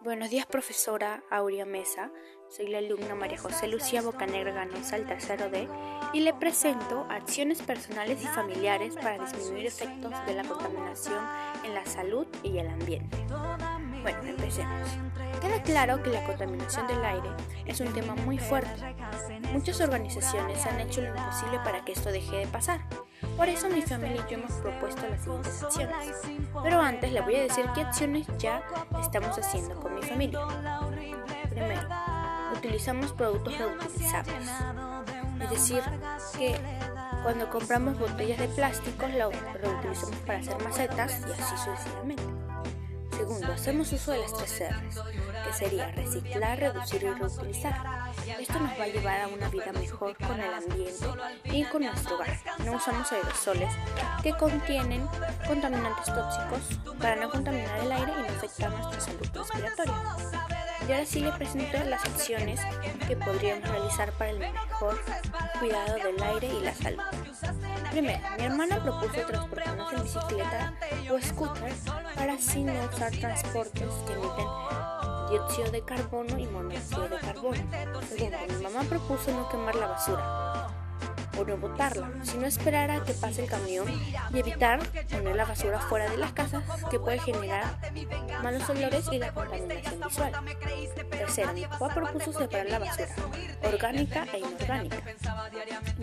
Buenos días, profesora Aurea Mesa. Soy la alumna María José Lucía Bocanegra Ganosa, el tercero D, y le presento acciones personales y familiares para disminuir efectos de la contaminación en la salud y el ambiente. Bueno, empecemos. Queda claro que la contaminación del aire es un tema muy fuerte. Muchas organizaciones han hecho lo imposible para que esto deje de pasar. Por eso mi familia y yo hemos propuesto las siguientes acciones. Pero antes le voy a decir qué acciones ya estamos haciendo con mi familia. Primero, utilizamos productos reutilizables. Es decir, que cuando compramos botellas de plástico las reutilizamos para hacer macetas y así sucesivamente. Segundo, hacemos uso de las tres R's, que sería reciclar, reducir y reutilizar. Esto nos va a llevar a una vida mejor con el ambiente y con nuestro hogar. No usamos aerosoles que contienen contaminantes tóxicos para no contaminar el aire y no afectar nuestra salud respiratoria. Y ahora sí le presento las acciones que podríamos realizar para el mejor cuidado del aire y la salud. Primero, mi hermana propuso transportarnos en bicicleta o scooter para así no usar transportes que emiten dióxido de carbono y monóxido de carbono. Segundo, mi mamá propuso no quemar la basura o no botarla, sino esperar a que pase el camión y evitar poner la basura fuera de las casas que puede generar malos olores y la contaminación visual. Tercero, mi papá propuso separar la basura, orgánica e inorgánica,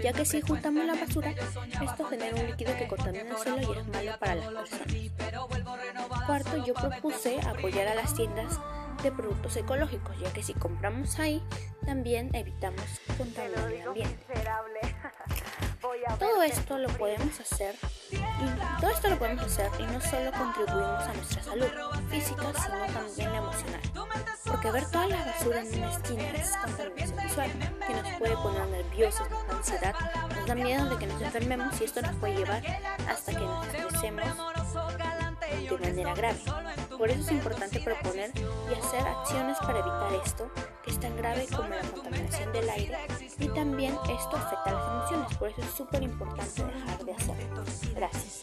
ya que si juntamos la basura, esto genera un líquido que contamina el suelo y es malo para las personas. Cuarto, yo propuse apoyar a las tiendas de productos ecológicos, ya que si compramos ahí, también evitamos contaminar el ambiente. Todo esto lo podemos hacer y todo esto lo podemos hacer y no solo contribuimos a nuestra salud física, sino también la emocional. Porque ver toda la basura en una esquina es contaminación visual, que nos puede poner nerviosos, nos da ansiedad, nos da miedo de que nos enfermemos y esto nos puede llevar hasta que nos estresemos de manera grave. Por eso es importante proponer y hacer acciones para evitar esto, que es tan grave como la contaminación del aire, y también esto afecta a las emociones, por eso es súper importante dejar de hacerlo. Gracias.